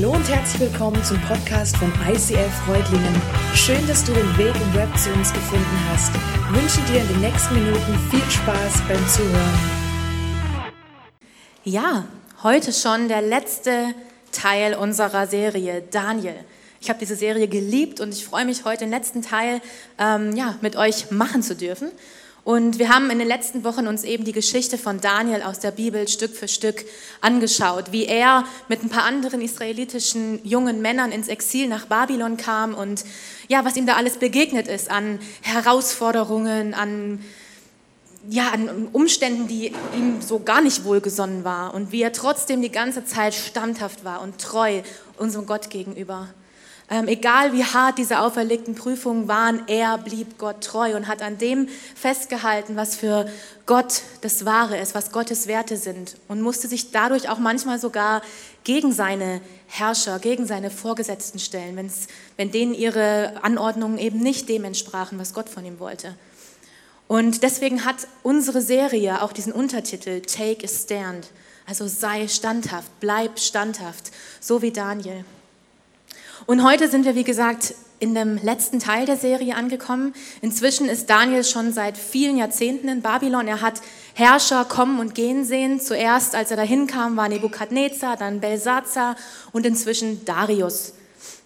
Hallo und herzlich willkommen zum Podcast von ICF Freudlingen. Schön, dass du den Weg im Web zu uns gefunden hast. Ich wünsche dir in den nächsten Minuten viel Spaß beim Zuhören. Ja, heute schon der letzte Teil unserer Serie Daniel. Ich habe diese Serie geliebt und ich freue mich heute den letzten Teil ähm, ja, mit euch machen zu dürfen. Und wir haben in den letzten Wochen uns eben die Geschichte von Daniel aus der Bibel Stück für Stück angeschaut, wie er mit ein paar anderen israelitischen jungen Männern ins Exil nach Babylon kam und ja, was ihm da alles begegnet ist an Herausforderungen, an ja, an Umständen, die ihm so gar nicht wohlgesonnen war und wie er trotzdem die ganze Zeit standhaft war und treu unserem Gott gegenüber. Ähm, egal wie hart diese auferlegten Prüfungen waren, er blieb Gott treu und hat an dem festgehalten, was für Gott das Wahre ist, was Gottes Werte sind und musste sich dadurch auch manchmal sogar gegen seine Herrscher, gegen seine Vorgesetzten stellen, wenn's, wenn denen ihre Anordnungen eben nicht dem entsprachen, was Gott von ihm wollte. Und deswegen hat unsere Serie auch diesen Untertitel Take a Stand, also sei standhaft, bleib standhaft, so wie Daniel. Und heute sind wir, wie gesagt, in dem letzten Teil der Serie angekommen. Inzwischen ist Daniel schon seit vielen Jahrzehnten in Babylon. Er hat Herrscher kommen und gehen sehen. Zuerst, als er dahin kam, war Nebukadnezar, dann Belsazar und inzwischen Darius.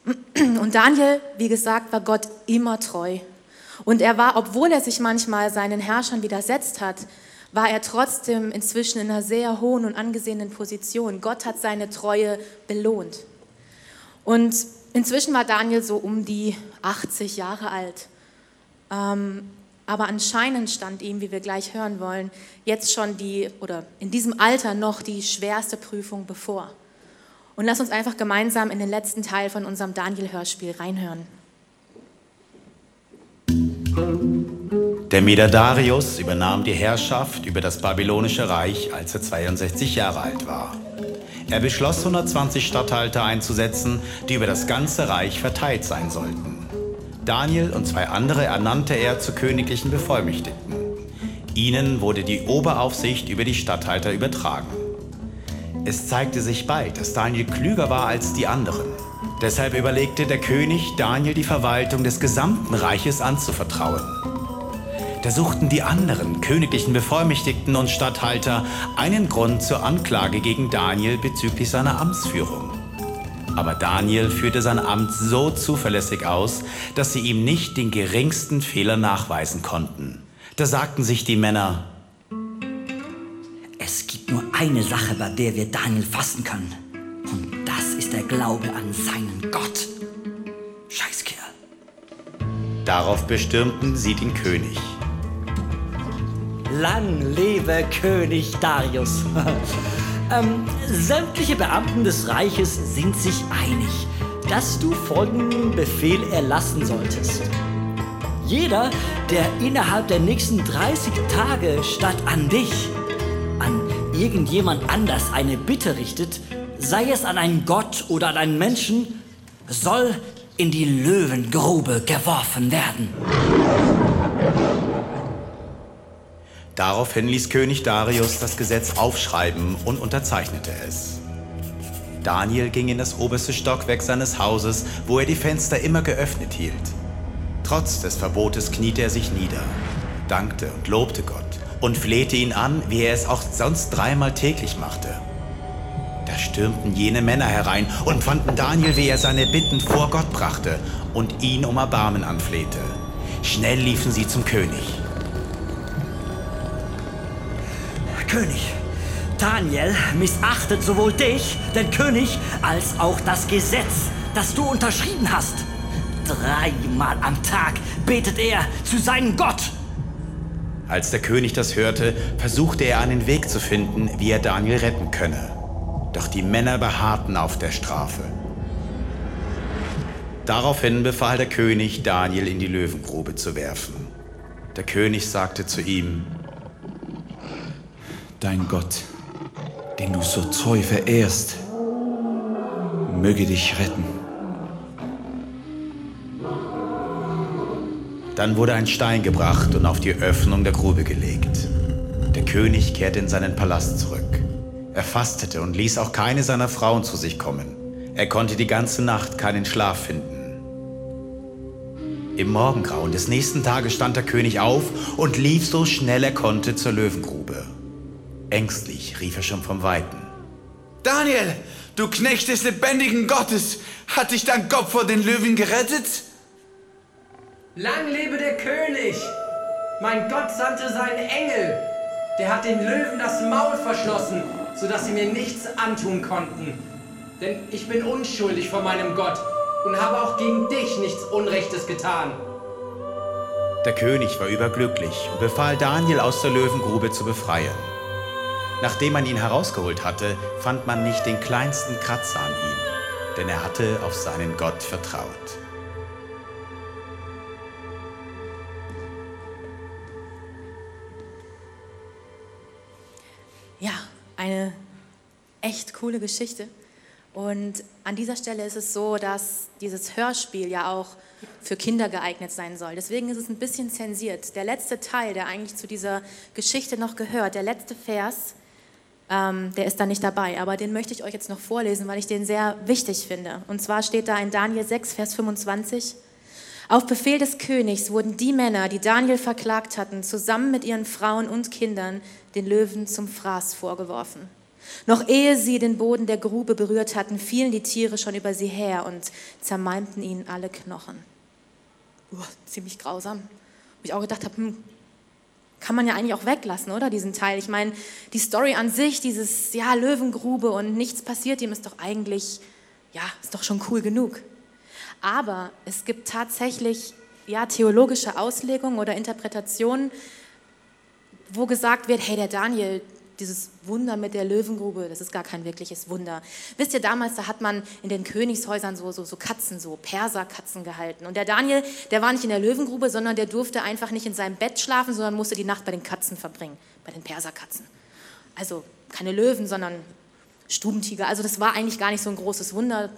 Und Daniel, wie gesagt, war Gott immer treu. Und er war, obwohl er sich manchmal seinen Herrschern widersetzt hat, war er trotzdem inzwischen in einer sehr hohen und angesehenen Position. Gott hat seine Treue belohnt. Und Inzwischen war Daniel so um die 80 Jahre alt. Ähm, aber anscheinend stand ihm, wie wir gleich hören wollen, jetzt schon die, oder in diesem Alter noch die schwerste Prüfung bevor. Und lass uns einfach gemeinsam in den letzten Teil von unserem Daniel-Hörspiel reinhören. Der Meder Darius übernahm die Herrschaft über das babylonische Reich, als er 62 Jahre alt war. Er beschloss, 120 Statthalter einzusetzen, die über das ganze Reich verteilt sein sollten. Daniel und zwei andere ernannte er zu königlichen Bevollmächtigten. Ihnen wurde die Oberaufsicht über die Statthalter übertragen. Es zeigte sich bald, dass Daniel klüger war als die anderen. Deshalb überlegte der König, Daniel die Verwaltung des gesamten Reiches anzuvertrauen. Da suchten die anderen königlichen Bevollmächtigten und Statthalter einen Grund zur Anklage gegen Daniel bezüglich seiner Amtsführung. Aber Daniel führte sein Amt so zuverlässig aus, dass sie ihm nicht den geringsten Fehler nachweisen konnten. Da sagten sich die Männer, es gibt nur eine Sache, bei der wir Daniel fassen können. Und das ist der Glaube an seinen Gott. Scheißkerl. Darauf bestürmten sie den König. Lang lebe König Darius. ähm, sämtliche Beamten des Reiches sind sich einig, dass du folgenden Befehl erlassen solltest. Jeder, der innerhalb der nächsten 30 Tage statt an dich, an irgendjemand anders eine Bitte richtet, sei es an einen Gott oder an einen Menschen, soll in die Löwengrube geworfen werden. Daraufhin ließ König Darius das Gesetz aufschreiben und unterzeichnete es. Daniel ging in das oberste Stockwerk seines Hauses, wo er die Fenster immer geöffnet hielt. Trotz des Verbotes kniete er sich nieder, dankte und lobte Gott und flehte ihn an, wie er es auch sonst dreimal täglich machte. Da stürmten jene Männer herein und fanden Daniel, wie er seine Bitten vor Gott brachte und ihn um Erbarmen anflehte. Schnell liefen sie zum König. König. Daniel missachtet sowohl dich, den König, als auch das Gesetz, das du unterschrieben hast. Dreimal am Tag betet er zu seinem Gott. Als der König das hörte, versuchte er einen Weg zu finden, wie er Daniel retten könne. Doch die Männer beharrten auf der Strafe. Daraufhin befahl der König, Daniel in die Löwengrube zu werfen. Der König sagte zu ihm, dein Gott, den du so treu verehrst, möge dich retten. Dann wurde ein Stein gebracht und auf die Öffnung der Grube gelegt. Der König kehrte in seinen Palast zurück. Er fastete und ließ auch keine seiner Frauen zu sich kommen. Er konnte die ganze Nacht keinen Schlaf finden. Im Morgengrauen des nächsten Tages stand der König auf und lief so schnell er konnte zur Löwengrube. Ängstlich rief er schon vom Weiten. Daniel, du Knecht des lebendigen Gottes, hat dich dein Gott vor den Löwen gerettet? Lang lebe der König! Mein Gott sandte seinen Engel. Der hat den Löwen das Maul verschlossen, sodass sie mir nichts antun konnten. Denn ich bin unschuldig vor meinem Gott und habe auch gegen dich nichts Unrechtes getan. Der König war überglücklich und befahl Daniel aus der Löwengrube zu befreien. Nachdem man ihn herausgeholt hatte, fand man nicht den kleinsten Kratzer an ihm, denn er hatte auf seinen Gott vertraut. Ja, eine echt coole Geschichte. Und an dieser Stelle ist es so, dass dieses Hörspiel ja auch für Kinder geeignet sein soll. Deswegen ist es ein bisschen zensiert. Der letzte Teil, der eigentlich zu dieser Geschichte noch gehört, der letzte Vers, ähm, der ist da nicht dabei. Aber den möchte ich euch jetzt noch vorlesen, weil ich den sehr wichtig finde. Und zwar steht da in Daniel 6, Vers 25. Auf Befehl des Königs wurden die Männer, die Daniel verklagt hatten, zusammen mit ihren Frauen und Kindern den Löwen zum Fraß vorgeworfen. Noch ehe sie den Boden der Grube berührt hatten, fielen die Tiere schon über sie her und zermalmten ihnen alle Knochen. Uh, ziemlich grausam. Wo ich auch gedacht habe, hm, kann man ja eigentlich auch weglassen, oder diesen Teil? Ich meine, die Story an sich, dieses ja Löwengrube und nichts passiert ihm, ist doch eigentlich ja ist doch schon cool genug. Aber es gibt tatsächlich ja theologische Auslegungen oder Interpretationen, wo gesagt wird, hey, der Daniel, dieses Wunder mit der Löwengrube, das ist gar kein wirkliches Wunder. Wisst ihr, damals, da hat man in den Königshäusern so, so, so Katzen, so Perserkatzen gehalten. Und der Daniel, der war nicht in der Löwengrube, sondern der durfte einfach nicht in seinem Bett schlafen, sondern musste die Nacht bei den Katzen verbringen, bei den Perserkatzen. Also keine Löwen, sondern Stubentiger. Also das war eigentlich gar nicht so ein großes Wunder.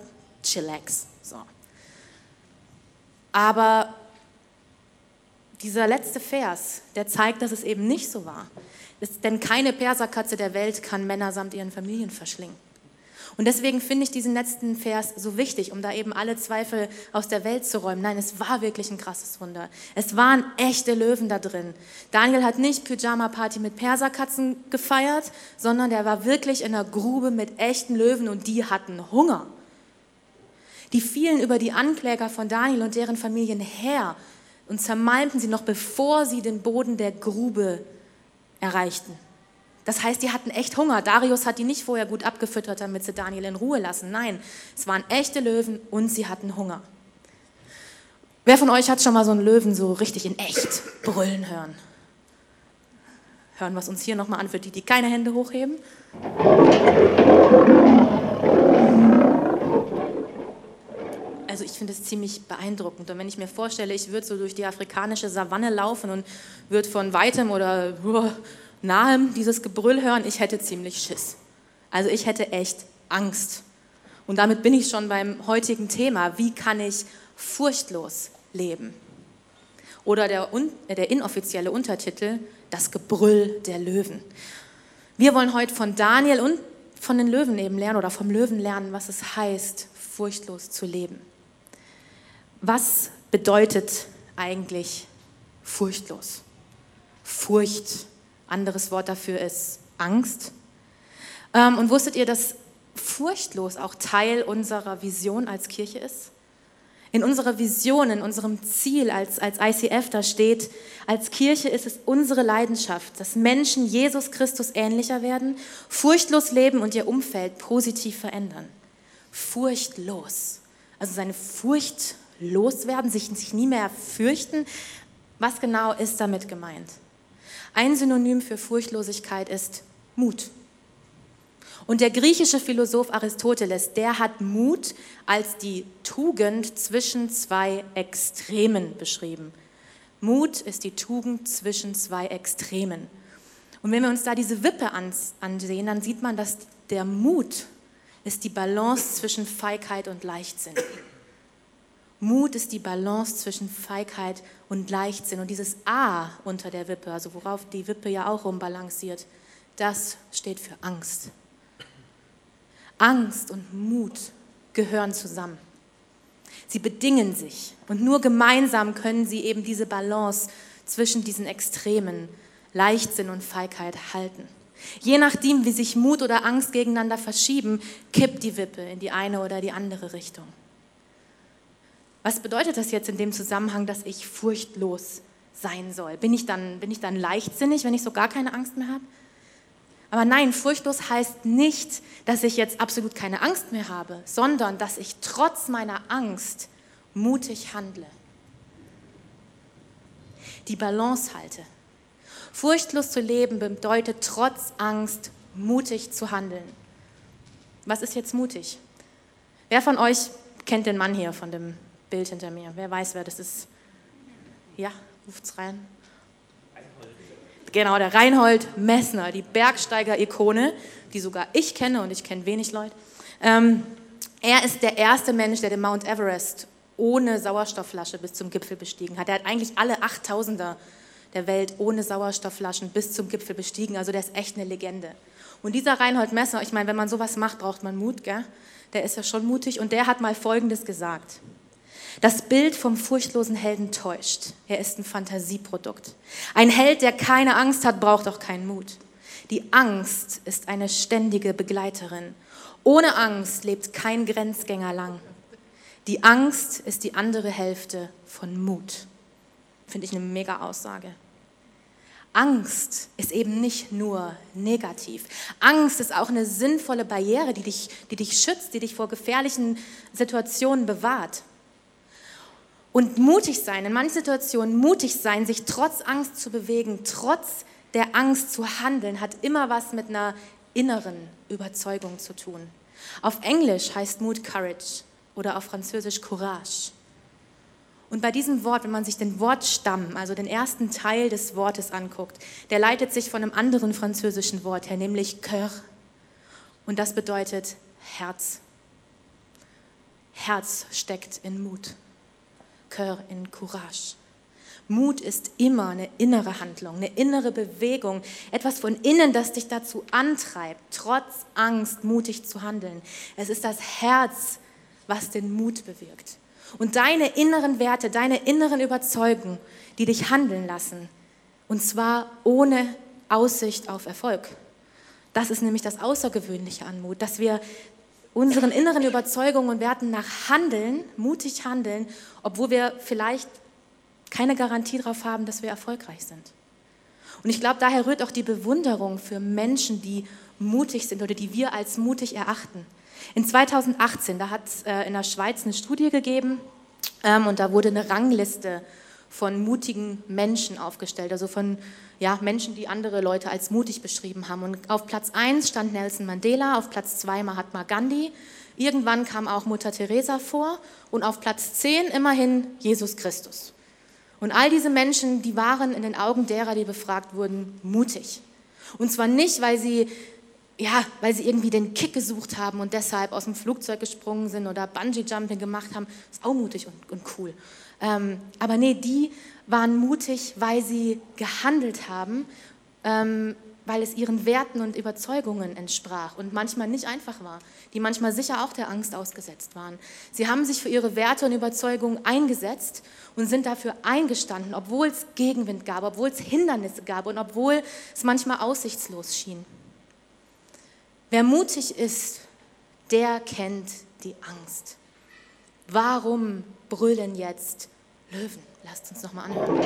Chillax. So. Aber dieser letzte Vers, der zeigt, dass es eben nicht so war. Denn keine Perserkatze der Welt kann Männer samt ihren Familien verschlingen. Und deswegen finde ich diesen letzten Vers so wichtig, um da eben alle Zweifel aus der Welt zu räumen. Nein, es war wirklich ein krasses Wunder. Es waren echte Löwen da drin. Daniel hat nicht Pyjama-Party mit Perserkatzen gefeiert, sondern der war wirklich in einer Grube mit echten Löwen und die hatten Hunger. Die fielen über die Ankläger von Daniel und deren Familien her und zermalmten sie noch, bevor sie den Boden der Grube erreichten. Das heißt, die hatten echt Hunger. Darius hat die nicht vorher gut abgefüttert, damit sie Daniel in Ruhe lassen. Nein, es waren echte Löwen und sie hatten Hunger. Wer von euch hat schon mal so einen Löwen so richtig in echt brüllen hören? Hören wir uns hier nochmal an die, die keine Hände hochheben. Also ich finde es ziemlich beeindruckend. Und wenn ich mir vorstelle, ich würde so durch die afrikanische Savanne laufen und würde von weitem oder nahem dieses Gebrüll hören, ich hätte ziemlich Schiss. Also ich hätte echt Angst. Und damit bin ich schon beim heutigen Thema. Wie kann ich furchtlos leben? Oder der, der inoffizielle Untertitel, das Gebrüll der Löwen. Wir wollen heute von Daniel und von den Löwen eben lernen oder vom Löwen lernen, was es heißt, furchtlos zu leben. Was bedeutet eigentlich furchtlos? Furcht, anderes Wort dafür ist Angst. Ähm, und wusstet ihr, dass furchtlos auch Teil unserer Vision als Kirche ist? In unserer Vision, in unserem Ziel als, als ICF, da steht, als Kirche ist es unsere Leidenschaft, dass Menschen Jesus Christus ähnlicher werden, furchtlos leben und ihr Umfeld positiv verändern. Furchtlos. Also seine Furcht loswerden, sich, sich nie mehr fürchten. Was genau ist damit gemeint? Ein Synonym für Furchtlosigkeit ist Mut. Und der griechische Philosoph Aristoteles, der hat Mut als die Tugend zwischen zwei Extremen beschrieben. Mut ist die Tugend zwischen zwei Extremen. Und wenn wir uns da diese Wippe ansehen, dann sieht man, dass der Mut ist die Balance zwischen Feigheit und Leichtsinn. Mut ist die Balance zwischen Feigheit und Leichtsinn. Und dieses A unter der Wippe, also worauf die Wippe ja auch rumbalanciert, das steht für Angst. Angst und Mut gehören zusammen. Sie bedingen sich und nur gemeinsam können sie eben diese Balance zwischen diesen Extremen, Leichtsinn und Feigheit, halten. Je nachdem, wie sich Mut oder Angst gegeneinander verschieben, kippt die Wippe in die eine oder die andere Richtung. Was bedeutet das jetzt in dem Zusammenhang, dass ich furchtlos sein soll? Bin ich dann, bin ich dann leichtsinnig, wenn ich so gar keine Angst mehr habe? Aber nein, furchtlos heißt nicht, dass ich jetzt absolut keine Angst mehr habe, sondern dass ich trotz meiner Angst mutig handle. Die Balance halte. Furchtlos zu leben bedeutet trotz Angst mutig zu handeln. Was ist jetzt mutig? Wer von euch kennt den Mann hier von dem Bild hinter mir? Wer weiß, wer das ist? Ja, ruft's rein. Genau, der Reinhold Messner, die Bergsteiger-Ikone, die sogar ich kenne und ich kenne wenig Leute. Ähm, er ist der erste Mensch, der den Mount Everest ohne Sauerstoffflasche bis zum Gipfel bestiegen hat. Er hat eigentlich alle 8000er der Welt ohne Sauerstoffflaschen bis zum Gipfel bestiegen. Also der ist echt eine Legende. Und dieser Reinhold Messner, ich meine, wenn man sowas macht, braucht man Mut, gell? Der ist ja schon mutig und der hat mal Folgendes gesagt. Das Bild vom furchtlosen Helden täuscht. Er ist ein Fantasieprodukt. Ein Held, der keine Angst hat, braucht auch keinen Mut. Die Angst ist eine ständige Begleiterin. Ohne Angst lebt kein Grenzgänger lang. Die Angst ist die andere Hälfte von Mut. Finde ich eine mega Aussage. Angst ist eben nicht nur negativ. Angst ist auch eine sinnvolle Barriere, die dich, die dich schützt, die dich vor gefährlichen Situationen bewahrt. Und mutig sein, in manchen Situationen mutig sein, sich trotz Angst zu bewegen, trotz der Angst zu handeln, hat immer was mit einer inneren Überzeugung zu tun. Auf Englisch heißt Mut Courage oder auf Französisch Courage. Und bei diesem Wort, wenn man sich den Wortstamm, also den ersten Teil des Wortes anguckt, der leitet sich von einem anderen französischen Wort her, nämlich Cœur. Und das bedeutet Herz. Herz steckt in Mut. Cœur in Courage. Mut ist immer eine innere Handlung, eine innere Bewegung, etwas von innen, das dich dazu antreibt, trotz Angst mutig zu handeln. Es ist das Herz, was den Mut bewirkt. Und deine inneren Werte, deine inneren Überzeugungen, die dich handeln lassen, und zwar ohne Aussicht auf Erfolg. Das ist nämlich das Außergewöhnliche an Mut, dass wir unseren inneren Überzeugungen und Werten nach handeln, mutig handeln, obwohl wir vielleicht keine Garantie darauf haben, dass wir erfolgreich sind. Und ich glaube, daher rührt auch die Bewunderung für Menschen, die mutig sind oder die wir als mutig erachten. In 2018, da hat es äh, in der Schweiz eine Studie gegeben ähm, und da wurde eine Rangliste von mutigen Menschen aufgestellt, also von ja, Menschen, die andere Leute als mutig beschrieben haben. Und auf Platz 1 stand Nelson Mandela, auf Platz 2 Mahatma Gandhi. Irgendwann kam auch Mutter Teresa vor und auf Platz 10 immerhin Jesus Christus. Und all diese Menschen, die waren in den Augen derer, die befragt wurden, mutig. Und zwar nicht, weil sie, ja, weil sie irgendwie den Kick gesucht haben und deshalb aus dem Flugzeug gesprungen sind oder Bungee-Jumping gemacht haben. Das ist auch mutig und, und cool. Ähm, aber nee, die waren mutig, weil sie gehandelt haben, ähm, weil es ihren Werten und Überzeugungen entsprach und manchmal nicht einfach war, die manchmal sicher auch der Angst ausgesetzt waren. Sie haben sich für ihre Werte und Überzeugungen eingesetzt und sind dafür eingestanden, obwohl es Gegenwind gab, obwohl es Hindernisse gab und obwohl es manchmal aussichtslos schien. Wer mutig ist, der kennt die Angst. Warum brüllen jetzt Löwen? Lasst uns nochmal anhören.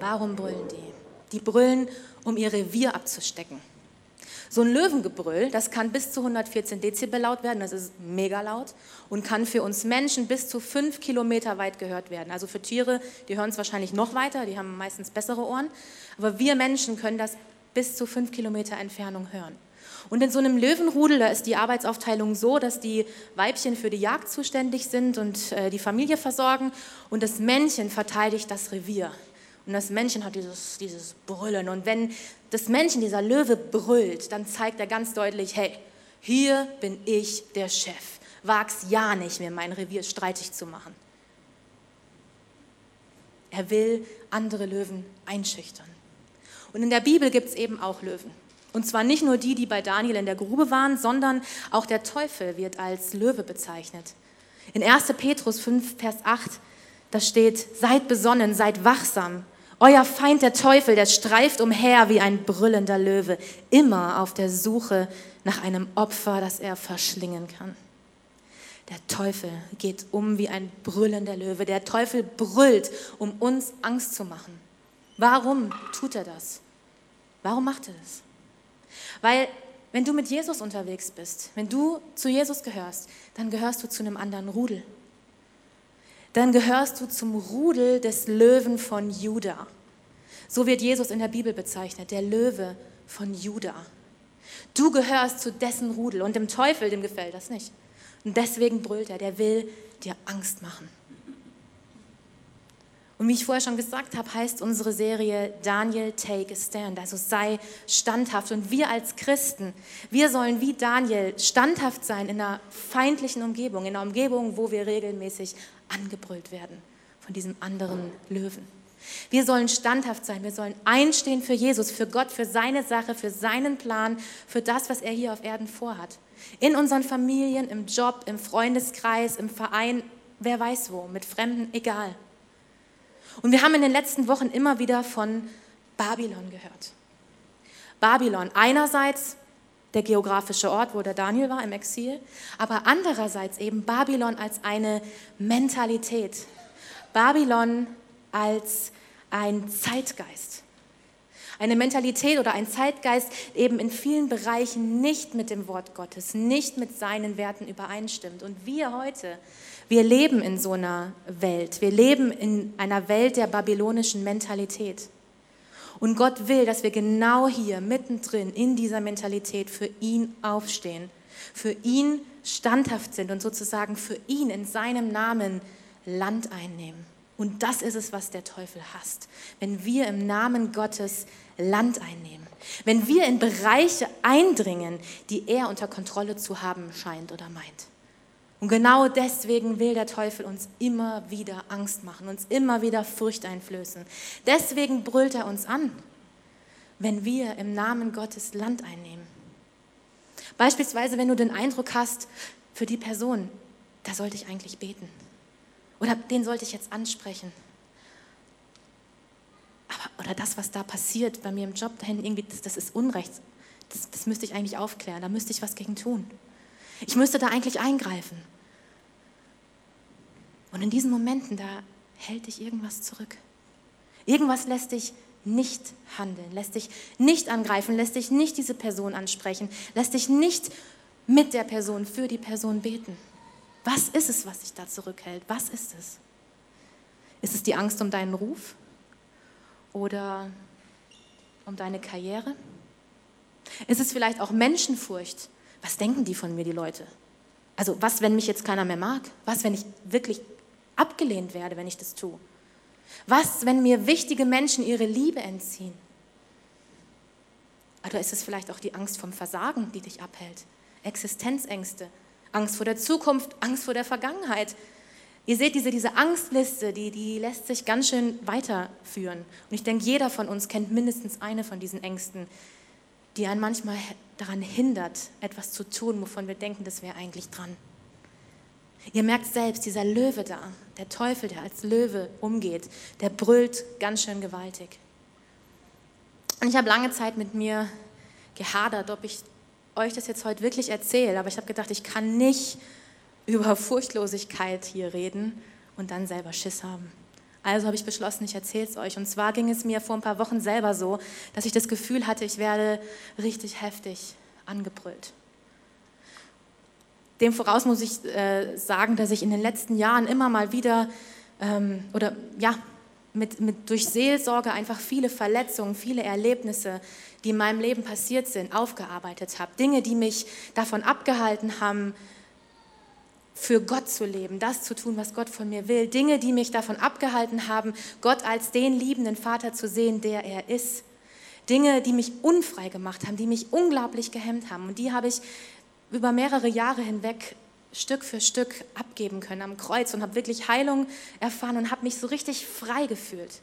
Warum brüllen die? Die brüllen, um ihr Revier abzustecken. So ein Löwengebrüll, das kann bis zu 114 Dezibel laut werden, das ist mega laut und kann für uns Menschen bis zu fünf Kilometer weit gehört werden. Also für Tiere, die hören es wahrscheinlich noch weiter, die haben meistens bessere Ohren, aber wir Menschen können das bis zu fünf Kilometer Entfernung hören. Und in so einem Löwenrudel, da ist die Arbeitsaufteilung so, dass die Weibchen für die Jagd zuständig sind und äh, die Familie versorgen und das Männchen verteidigt das Revier. Und das Männchen hat dieses, dieses Brüllen. Und wenn das Männchen, dieser Löwe, brüllt, dann zeigt er ganz deutlich, hey, hier bin ich der Chef. Wag's ja nicht, mir mein Revier streitig zu machen. Er will andere Löwen einschüchtern. Und in der Bibel gibt es eben auch Löwen. Und zwar nicht nur die, die bei Daniel in der Grube waren, sondern auch der Teufel wird als Löwe bezeichnet. In 1. Petrus 5, Vers 8, da steht, seid besonnen, seid wachsam. Euer Feind, der Teufel, der streift umher wie ein brüllender Löwe, immer auf der Suche nach einem Opfer, das er verschlingen kann. Der Teufel geht um wie ein brüllender Löwe. Der Teufel brüllt, um uns Angst zu machen. Warum tut er das? Warum macht er das? Weil wenn du mit Jesus unterwegs bist, wenn du zu Jesus gehörst, dann gehörst du zu einem anderen Rudel. Dann gehörst du zum Rudel des Löwen von Juda. So wird Jesus in der Bibel bezeichnet, der Löwe von Juda. Du gehörst zu dessen Rudel und dem Teufel, dem gefällt das nicht. Und deswegen brüllt er, der will dir Angst machen. Und wie ich vorher schon gesagt habe, heißt unsere Serie Daniel Take a Stand, also sei standhaft. Und wir als Christen, wir sollen wie Daniel standhaft sein in einer feindlichen Umgebung, in einer Umgebung, wo wir regelmäßig angebrüllt werden von diesem anderen Löwen. Wir sollen standhaft sein, wir sollen einstehen für Jesus, für Gott, für seine Sache, für seinen Plan, für das, was er hier auf Erden vorhat. In unseren Familien, im Job, im Freundeskreis, im Verein, wer weiß wo, mit Fremden, egal. Und wir haben in den letzten Wochen immer wieder von Babylon gehört. Babylon einerseits der geografische Ort, wo der Daniel war im Exil, aber andererseits eben Babylon als eine Mentalität. Babylon als ein Zeitgeist. Eine Mentalität oder ein Zeitgeist eben in vielen Bereichen nicht mit dem Wort Gottes, nicht mit seinen Werten übereinstimmt. Und wir heute wir leben in so einer Welt. Wir leben in einer Welt der babylonischen Mentalität. Und Gott will, dass wir genau hier mittendrin in dieser Mentalität für ihn aufstehen, für ihn standhaft sind und sozusagen für ihn in seinem Namen Land einnehmen. Und das ist es, was der Teufel hasst, wenn wir im Namen Gottes Land einnehmen, wenn wir in Bereiche eindringen, die er unter Kontrolle zu haben scheint oder meint. Und genau deswegen will der Teufel uns immer wieder Angst machen, uns immer wieder Furcht einflößen. Deswegen brüllt er uns an, wenn wir im Namen Gottes Land einnehmen. Beispielsweise, wenn du den Eindruck hast, für die Person, da sollte ich eigentlich beten. Oder den sollte ich jetzt ansprechen. Aber, oder das, was da passiert bei mir im Job, irgendwie, das, das ist Unrecht. Das, das müsste ich eigentlich aufklären, da müsste ich was gegen tun. Ich müsste da eigentlich eingreifen. Und in diesen Momenten, da hält dich irgendwas zurück. Irgendwas lässt dich nicht handeln, lässt dich nicht angreifen, lässt dich nicht diese Person ansprechen, lässt dich nicht mit der Person für die Person beten. Was ist es, was dich da zurückhält? Was ist es? Ist es die Angst um deinen Ruf oder um deine Karriere? Ist es vielleicht auch Menschenfurcht? Was denken die von mir, die Leute? Also was, wenn mich jetzt keiner mehr mag? Was, wenn ich wirklich abgelehnt werde, wenn ich das tue? Was, wenn mir wichtige Menschen ihre Liebe entziehen? Oder ist es vielleicht auch die Angst vom Versagen, die dich abhält? Existenzängste, Angst vor der Zukunft, Angst vor der Vergangenheit. Ihr seht, diese, diese Angstliste, die, die lässt sich ganz schön weiterführen. Und ich denke, jeder von uns kennt mindestens eine von diesen Ängsten, die einen manchmal daran hindert, etwas zu tun, wovon wir denken, das wäre eigentlich dran. Ihr merkt selbst, dieser Löwe da, der Teufel, der als Löwe umgeht, der brüllt ganz schön gewaltig. Und ich habe lange Zeit mit mir gehadert, ob ich euch das jetzt heute wirklich erzähle, aber ich habe gedacht, ich kann nicht über Furchtlosigkeit hier reden und dann selber Schiss haben. Also habe ich beschlossen, ich erzähle es euch. Und zwar ging es mir vor ein paar Wochen selber so, dass ich das Gefühl hatte, ich werde richtig heftig angebrüllt. Dem voraus muss ich äh, sagen, dass ich in den letzten Jahren immer mal wieder ähm, oder ja, mit, mit, durch Seelsorge einfach viele Verletzungen, viele Erlebnisse, die in meinem Leben passiert sind, aufgearbeitet habe. Dinge, die mich davon abgehalten haben, für Gott zu leben, das zu tun, was Gott von mir will. Dinge, die mich davon abgehalten haben, Gott als den liebenden Vater zu sehen, der er ist. Dinge, die mich unfrei gemacht haben, die mich unglaublich gehemmt haben. Und die habe ich über mehrere Jahre hinweg Stück für Stück abgeben können am Kreuz und habe wirklich Heilung erfahren und habe mich so richtig frei gefühlt.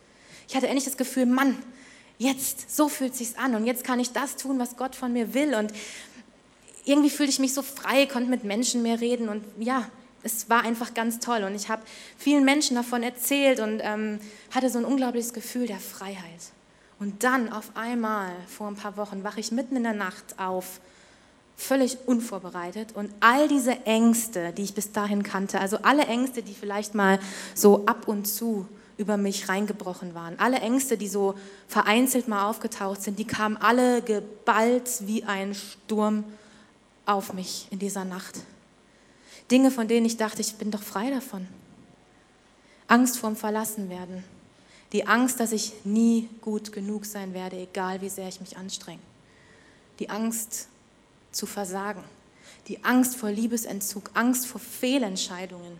Ich hatte endlich das Gefühl, Mann, Jetzt, so fühlt sich's an und jetzt kann ich das tun, was Gott von mir will und irgendwie fühlte ich mich so frei, konnte mit Menschen mehr reden und ja, es war einfach ganz toll und ich habe vielen Menschen davon erzählt und ähm, hatte so ein unglaubliches Gefühl der Freiheit. Und dann auf einmal, vor ein paar Wochen, wache ich mitten in der Nacht auf, völlig unvorbereitet und all diese Ängste, die ich bis dahin kannte, also alle Ängste, die vielleicht mal so ab und zu über mich reingebrochen waren, alle Ängste, die so vereinzelt mal aufgetaucht sind, die kamen alle geballt wie ein Sturm auf mich in dieser Nacht. Dinge, von denen ich dachte, ich bin doch frei davon. Angst vorm Verlassenwerden. Die Angst, dass ich nie gut genug sein werde, egal wie sehr ich mich anstrenge. Die Angst zu versagen. Die Angst vor Liebesentzug, Angst vor Fehlentscheidungen.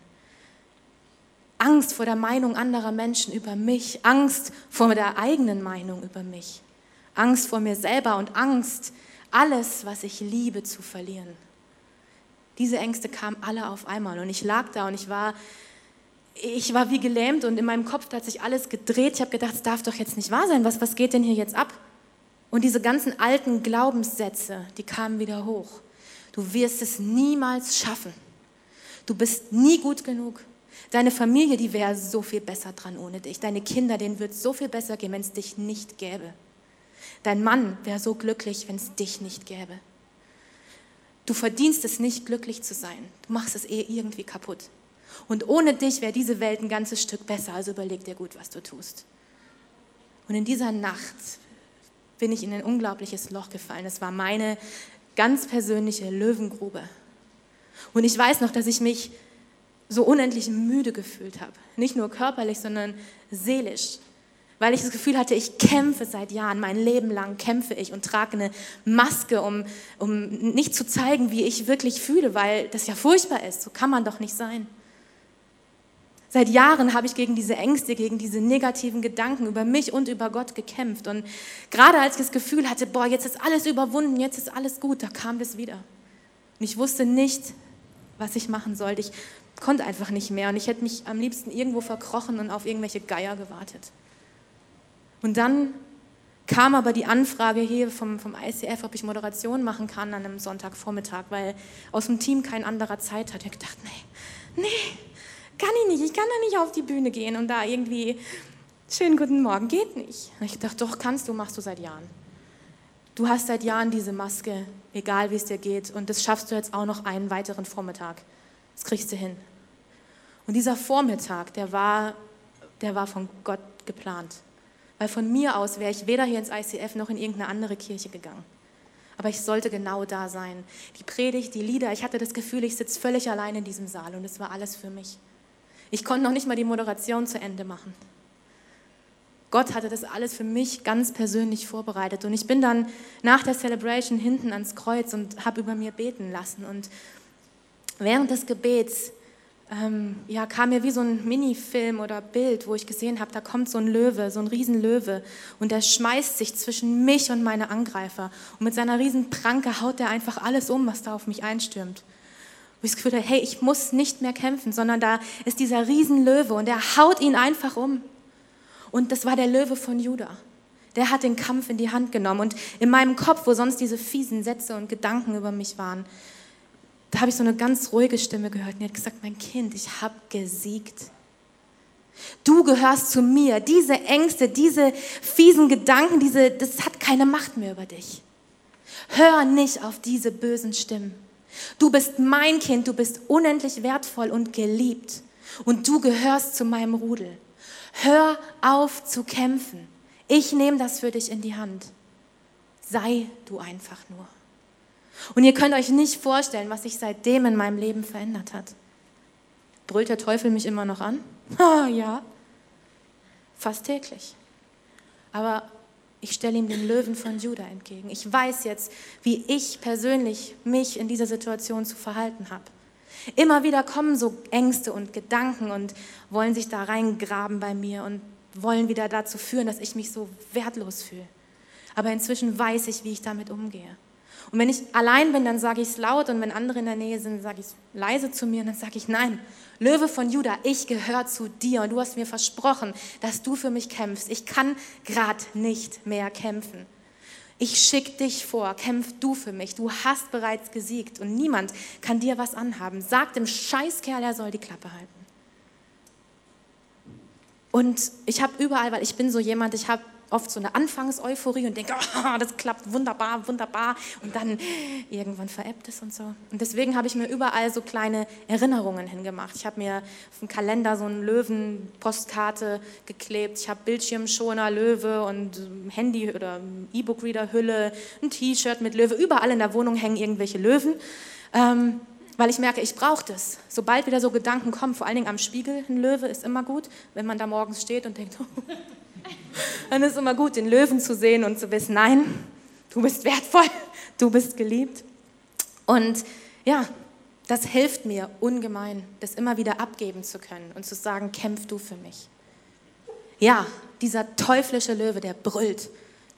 Angst vor der Meinung anderer Menschen über mich, Angst vor der eigenen Meinung über mich, Angst vor mir selber und Angst, alles, was ich liebe, zu verlieren. Diese Ängste kamen alle auf einmal und ich lag da und ich war, ich war wie gelähmt und in meinem Kopf hat sich alles gedreht. Ich habe gedacht, es darf doch jetzt nicht wahr sein. Was, was geht denn hier jetzt ab? Und diese ganzen alten Glaubenssätze, die kamen wieder hoch. Du wirst es niemals schaffen. Du bist nie gut genug. Deine Familie, die wäre so viel besser dran ohne dich. Deine Kinder, denen wird so viel besser gehen, wenn es dich nicht gäbe. Dein Mann wäre so glücklich, wenn es dich nicht gäbe. Du verdienst es nicht, glücklich zu sein. Du machst es eh irgendwie kaputt. Und ohne dich wäre diese Welt ein ganzes Stück besser, also überleg dir gut, was du tust. Und in dieser Nacht bin ich in ein unglaubliches Loch gefallen. Es war meine ganz persönliche Löwengrube. Und ich weiß noch, dass ich mich so unendlich müde gefühlt habe. Nicht nur körperlich, sondern seelisch weil ich das Gefühl hatte, ich kämpfe seit Jahren, mein Leben lang kämpfe ich und trage eine Maske, um, um nicht zu zeigen, wie ich wirklich fühle, weil das ja furchtbar ist. So kann man doch nicht sein. Seit Jahren habe ich gegen diese Ängste, gegen diese negativen Gedanken über mich und über Gott gekämpft. Und gerade als ich das Gefühl hatte, boah, jetzt ist alles überwunden, jetzt ist alles gut, da kam das wieder. Und ich wusste nicht, was ich machen sollte. Ich konnte einfach nicht mehr. Und ich hätte mich am liebsten irgendwo verkrochen und auf irgendwelche Geier gewartet. Und dann kam aber die Anfrage hier vom, vom ICF, ob ich Moderation machen kann an einem Sonntagvormittag, weil aus dem Team kein anderer Zeit hat. Ich habe gedacht, nee, nee, kann ich nicht. Ich kann da nicht auf die Bühne gehen und da irgendwie, schönen guten Morgen, geht nicht. Und ich dachte, doch, kannst du, machst du seit Jahren. Du hast seit Jahren diese Maske, egal wie es dir geht. Und das schaffst du jetzt auch noch einen weiteren Vormittag. Das kriegst du hin. Und dieser Vormittag, der war, der war von Gott geplant. Weil von mir aus wäre ich weder hier ins ICF noch in irgendeine andere Kirche gegangen. Aber ich sollte genau da sein. Die Predigt, die Lieder, ich hatte das Gefühl, ich sitze völlig allein in diesem Saal und es war alles für mich. Ich konnte noch nicht mal die Moderation zu Ende machen. Gott hatte das alles für mich ganz persönlich vorbereitet. Und ich bin dann nach der Celebration hinten ans Kreuz und habe über mir beten lassen. Und während des Gebets ähm, ja, kam mir wie so ein Minifilm oder Bild, wo ich gesehen habe, da kommt so ein Löwe, so ein Riesenlöwe und der schmeißt sich zwischen mich und meine Angreifer und mit seiner Riesenpranke haut er einfach alles um, was da auf mich einstürmt. Wo ich das Gefühl hatte, hey, ich muss nicht mehr kämpfen, sondern da ist dieser Riesenlöwe und der haut ihn einfach um. Und das war der Löwe von Judah. Der hat den Kampf in die Hand genommen und in meinem Kopf, wo sonst diese fiesen Sätze und Gedanken über mich waren, da habe ich so eine ganz ruhige Stimme gehört und die hat gesagt, mein Kind, ich habe gesiegt. Du gehörst zu mir. Diese Ängste, diese fiesen Gedanken, diese, das hat keine Macht mehr über dich. Hör nicht auf diese bösen Stimmen. Du bist mein Kind, du bist unendlich wertvoll und geliebt und du gehörst zu meinem Rudel. Hör auf zu kämpfen. Ich nehme das für dich in die Hand. Sei du einfach nur. Und ihr könnt euch nicht vorstellen, was sich seitdem in meinem Leben verändert hat. Brüllt der Teufel mich immer noch an? Ah, ja, fast täglich. Aber ich stelle ihm den Löwen von Juda entgegen. Ich weiß jetzt, wie ich persönlich mich in dieser Situation zu verhalten habe. Immer wieder kommen so Ängste und Gedanken und wollen sich da reingraben bei mir und wollen wieder dazu führen, dass ich mich so wertlos fühle. Aber inzwischen weiß ich, wie ich damit umgehe. Und wenn ich allein bin, dann sage ich es laut und wenn andere in der Nähe sind, sage ich es leise zu mir und dann sage ich, nein, Löwe von Juda, ich gehöre zu dir und du hast mir versprochen, dass du für mich kämpfst. Ich kann gerade nicht mehr kämpfen. Ich schicke dich vor, kämpf du für mich. Du hast bereits gesiegt und niemand kann dir was anhaben. Sag dem Scheißkerl, er soll die Klappe halten. Und ich habe überall, weil ich bin so jemand, ich habe oft so eine Anfangseuphorie und denke, oh, das klappt wunderbar, wunderbar. Und dann irgendwann veräppt es und so. Und deswegen habe ich mir überall so kleine Erinnerungen hingemacht. Ich habe mir auf dem Kalender so eine Löwen-Postkarte geklebt. Ich habe Bildschirmschoner, Löwe und Handy- oder E-Book-Reader-Hülle, ein T-Shirt mit Löwe. Überall in der Wohnung hängen irgendwelche Löwen. Ähm, weil ich merke, ich brauche das. Sobald wieder so Gedanken kommen, vor allen Dingen am Spiegel, ein Löwe ist immer gut, wenn man da morgens steht und denkt, dann ist es immer gut, den Löwen zu sehen und zu wissen, nein, du bist wertvoll, du bist geliebt. Und ja, das hilft mir ungemein, das immer wieder abgeben zu können und zu sagen, kämpf du für mich. Ja, dieser teuflische Löwe, der brüllt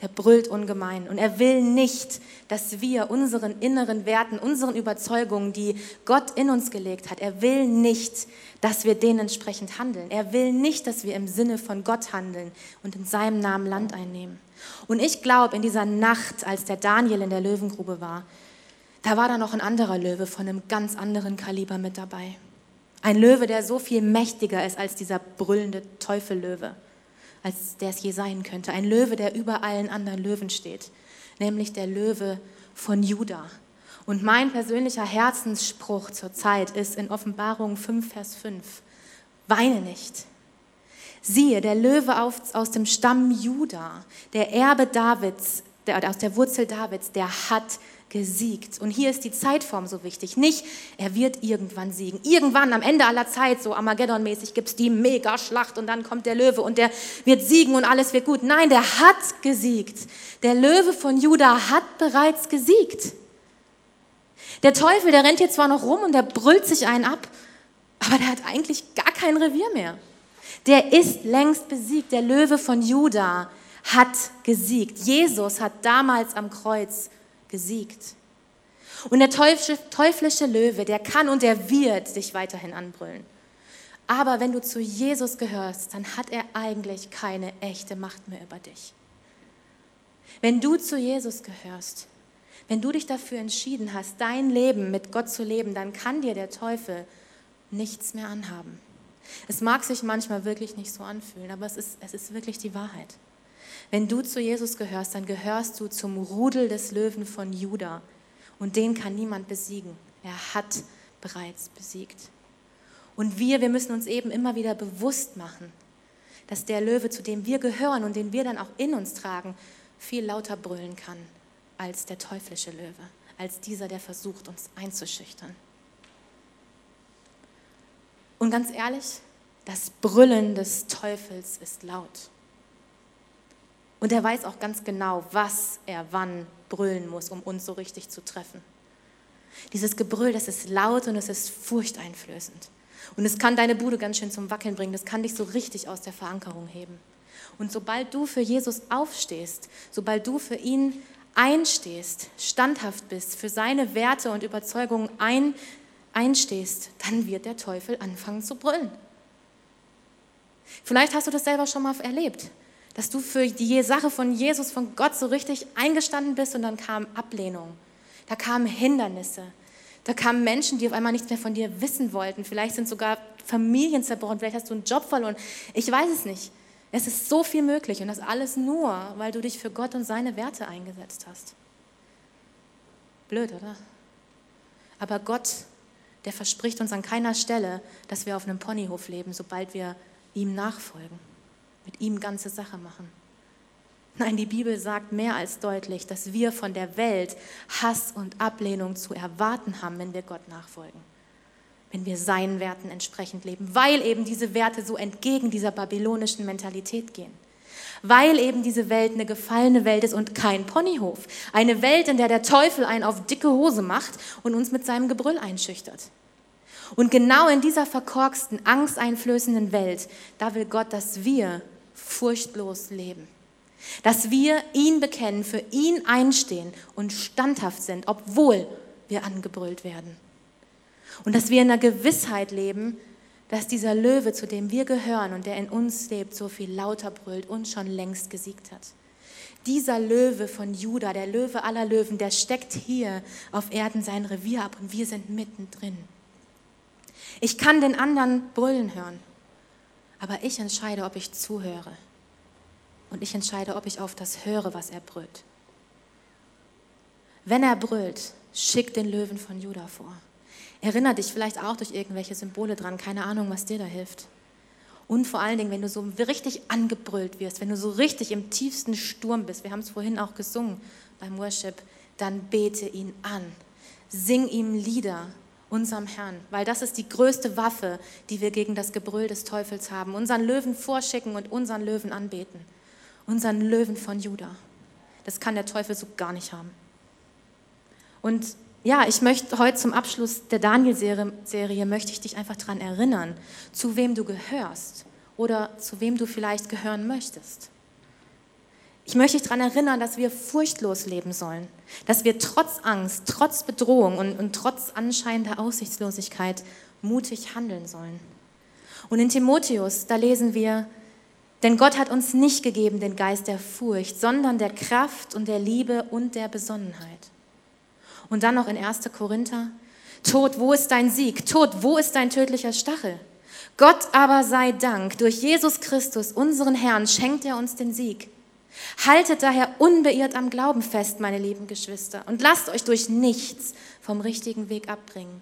der brüllt ungemein. Und er will nicht, dass wir unseren inneren Werten, unseren Überzeugungen, die Gott in uns gelegt hat, er will nicht, dass wir denen entsprechend handeln. Er will nicht, dass wir im Sinne von Gott handeln und in seinem Namen Land einnehmen. Und ich glaube, in dieser Nacht, als der Daniel in der Löwengrube war, da war da noch ein anderer Löwe von einem ganz anderen Kaliber mit dabei. Ein Löwe, der so viel mächtiger ist als dieser brüllende Teufellöwe als der es je sein könnte. Ein Löwe, der über allen anderen Löwen steht, nämlich der Löwe von Juda. Und mein persönlicher Herzensspruch zur Zeit ist in Offenbarung 5, Vers 5. Weine nicht. Siehe, der Löwe aus dem Stamm Juda, der Erbe Davids, der, aus der Wurzel Davids, der hat gesiegt. Und hier ist die Zeitform so wichtig. Nicht, er wird irgendwann siegen. Irgendwann am Ende aller Zeit, so Armageddon-mäßig, gibt es die Megaschlacht und dann kommt der Löwe und der wird siegen und alles wird gut. Nein, der hat gesiegt. Der Löwe von Juda hat bereits gesiegt. Der Teufel, der rennt hier zwar noch rum und der brüllt sich einen ab, aber der hat eigentlich gar kein Revier mehr. Der ist längst besiegt. Der Löwe von Juda hat gesiegt. Jesus hat damals am Kreuz gesiegt. Und der teuflische Löwe, der kann und der wird dich weiterhin anbrüllen. Aber wenn du zu Jesus gehörst, dann hat er eigentlich keine echte Macht mehr über dich. Wenn du zu Jesus gehörst, wenn du dich dafür entschieden hast, dein Leben mit Gott zu leben, dann kann dir der Teufel nichts mehr anhaben. Es mag sich manchmal wirklich nicht so anfühlen, aber es ist, es ist wirklich die Wahrheit. Wenn du zu Jesus gehörst, dann gehörst du zum Rudel des Löwen von Juda. Und den kann niemand besiegen. Er hat bereits besiegt. Und wir, wir müssen uns eben immer wieder bewusst machen, dass der Löwe, zu dem wir gehören und den wir dann auch in uns tragen, viel lauter brüllen kann als der teuflische Löwe, als dieser, der versucht, uns einzuschüchtern. Und ganz ehrlich, das Brüllen des Teufels ist laut. Und er weiß auch ganz genau, was er wann brüllen muss, um uns so richtig zu treffen. Dieses Gebrüll, das ist laut und es ist furchteinflößend. Und es kann deine Bude ganz schön zum Wackeln bringen. Das kann dich so richtig aus der Verankerung heben. Und sobald du für Jesus aufstehst, sobald du für ihn einstehst, standhaft bist, für seine Werte und Überzeugungen ein, einstehst, dann wird der Teufel anfangen zu brüllen. Vielleicht hast du das selber schon mal erlebt dass du für die Sache von Jesus, von Gott so richtig eingestanden bist und dann kam Ablehnung. Da kamen Hindernisse. Da kamen Menschen, die auf einmal nichts mehr von dir wissen wollten. Vielleicht sind sogar Familien zerbrochen. Vielleicht hast du einen Job verloren. Ich weiß es nicht. Es ist so viel möglich und das alles nur, weil du dich für Gott und seine Werte eingesetzt hast. Blöd, oder? Aber Gott, der verspricht uns an keiner Stelle, dass wir auf einem Ponyhof leben, sobald wir ihm nachfolgen mit ihm ganze Sache machen. Nein, die Bibel sagt mehr als deutlich, dass wir von der Welt Hass und Ablehnung zu erwarten haben, wenn wir Gott nachfolgen, wenn wir seinen Werten entsprechend leben, weil eben diese Werte so entgegen dieser babylonischen Mentalität gehen, weil eben diese Welt eine gefallene Welt ist und kein Ponyhof, eine Welt, in der der Teufel einen auf dicke Hose macht und uns mit seinem Gebrüll einschüchtert. Und genau in dieser verkorksten, angsteinflößenden Welt, da will Gott, dass wir furchtlos leben. Dass wir ihn bekennen, für ihn einstehen und standhaft sind, obwohl wir angebrüllt werden. Und dass wir in der Gewissheit leben, dass dieser Löwe, zu dem wir gehören und der in uns lebt, so viel lauter brüllt und schon längst gesiegt hat. Dieser Löwe von Juda, der Löwe aller Löwen, der steckt hier auf Erden sein Revier ab und wir sind mittendrin. Ich kann den anderen brüllen hören, aber ich entscheide, ob ich zuhöre. Und ich entscheide, ob ich auf das höre, was er brüllt. Wenn er brüllt, schick den Löwen von Juda vor. Erinnere dich vielleicht auch durch irgendwelche Symbole dran, keine Ahnung, was dir da hilft. Und vor allen Dingen, wenn du so richtig angebrüllt wirst, wenn du so richtig im tiefsten Sturm bist, wir haben es vorhin auch gesungen beim Worship, dann bete ihn an. Sing ihm Lieder, unserem Herrn, weil das ist die größte Waffe, die wir gegen das Gebrüll des Teufels haben. Unseren Löwen vorschicken und unseren Löwen anbeten. Unseren Löwen von Juda. Das kann der Teufel so gar nicht haben. Und ja, ich möchte heute zum Abschluss der Daniel-Serie, möchte ich dich einfach daran erinnern, zu wem du gehörst oder zu wem du vielleicht gehören möchtest. Ich möchte dich daran erinnern, dass wir furchtlos leben sollen, dass wir trotz Angst, trotz Bedrohung und, und trotz anscheinender Aussichtslosigkeit mutig handeln sollen. Und in Timotheus, da lesen wir, denn Gott hat uns nicht gegeben den Geist der Furcht, sondern der Kraft und der Liebe und der Besonnenheit. Und dann noch in 1. Korinther, Tod, wo ist dein Sieg? Tod, wo ist dein tödlicher Stachel? Gott aber sei Dank, durch Jesus Christus, unseren Herrn, schenkt er uns den Sieg. Haltet daher unbeirrt am Glauben fest, meine lieben Geschwister, und lasst euch durch nichts vom richtigen Weg abbringen.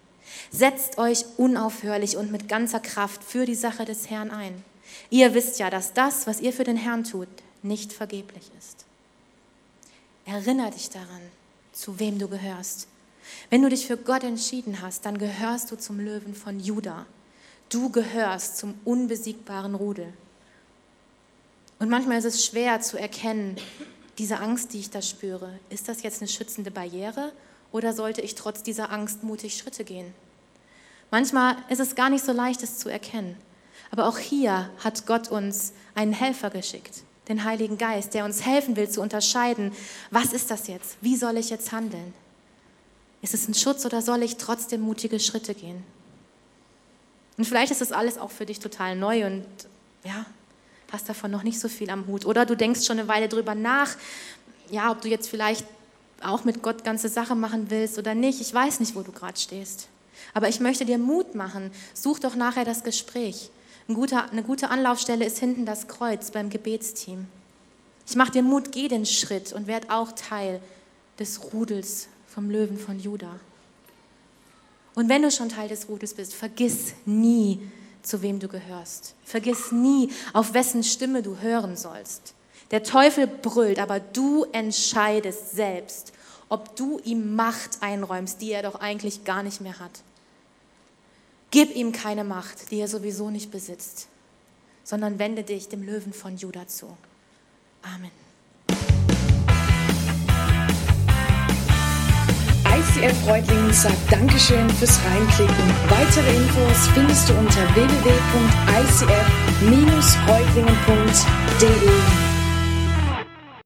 Setzt euch unaufhörlich und mit ganzer Kraft für die Sache des Herrn ein. Ihr wisst ja, dass das, was ihr für den Herrn tut, nicht vergeblich ist. Erinnere dich daran, zu wem du gehörst. Wenn du dich für Gott entschieden hast, dann gehörst du zum Löwen von Juda. Du gehörst zum unbesiegbaren Rudel. Und manchmal ist es schwer zu erkennen, diese Angst, die ich da spüre, ist das jetzt eine schützende Barriere oder sollte ich trotz dieser Angst mutig Schritte gehen? Manchmal ist es gar nicht so leicht, es zu erkennen. Aber auch hier hat Gott uns einen Helfer geschickt den Heiligen Geist, der uns helfen will zu unterscheiden, was ist das jetzt? Wie soll ich jetzt handeln? Ist es ein Schutz oder soll ich trotzdem mutige Schritte gehen? Und vielleicht ist das alles auch für dich total neu und ja, hast davon noch nicht so viel am Hut. Oder du denkst schon eine Weile drüber nach, ja, ob du jetzt vielleicht auch mit Gott ganze Sache machen willst oder nicht. Ich weiß nicht, wo du gerade stehst. Aber ich möchte dir Mut machen. Such doch nachher das Gespräch. Ein guter, eine gute Anlaufstelle ist hinten das Kreuz beim Gebetsteam. Ich mache dir Mut, geh den Schritt und werd auch Teil des Rudels vom Löwen von Juda. Und wenn du schon Teil des Rudels bist, vergiss nie, zu wem du gehörst. Vergiss nie, auf wessen Stimme du hören sollst. Der Teufel brüllt, aber du entscheidest selbst, ob du ihm Macht einräumst, die er doch eigentlich gar nicht mehr hat. Gib ihm keine Macht, die er sowieso nicht besitzt, sondern wende dich dem Löwen von Juda zu. Amen. ICF Reutlingen sagt Dankeschön fürs Reinklicken. Weitere Infos findest du unter www.icf-reutlingen.de.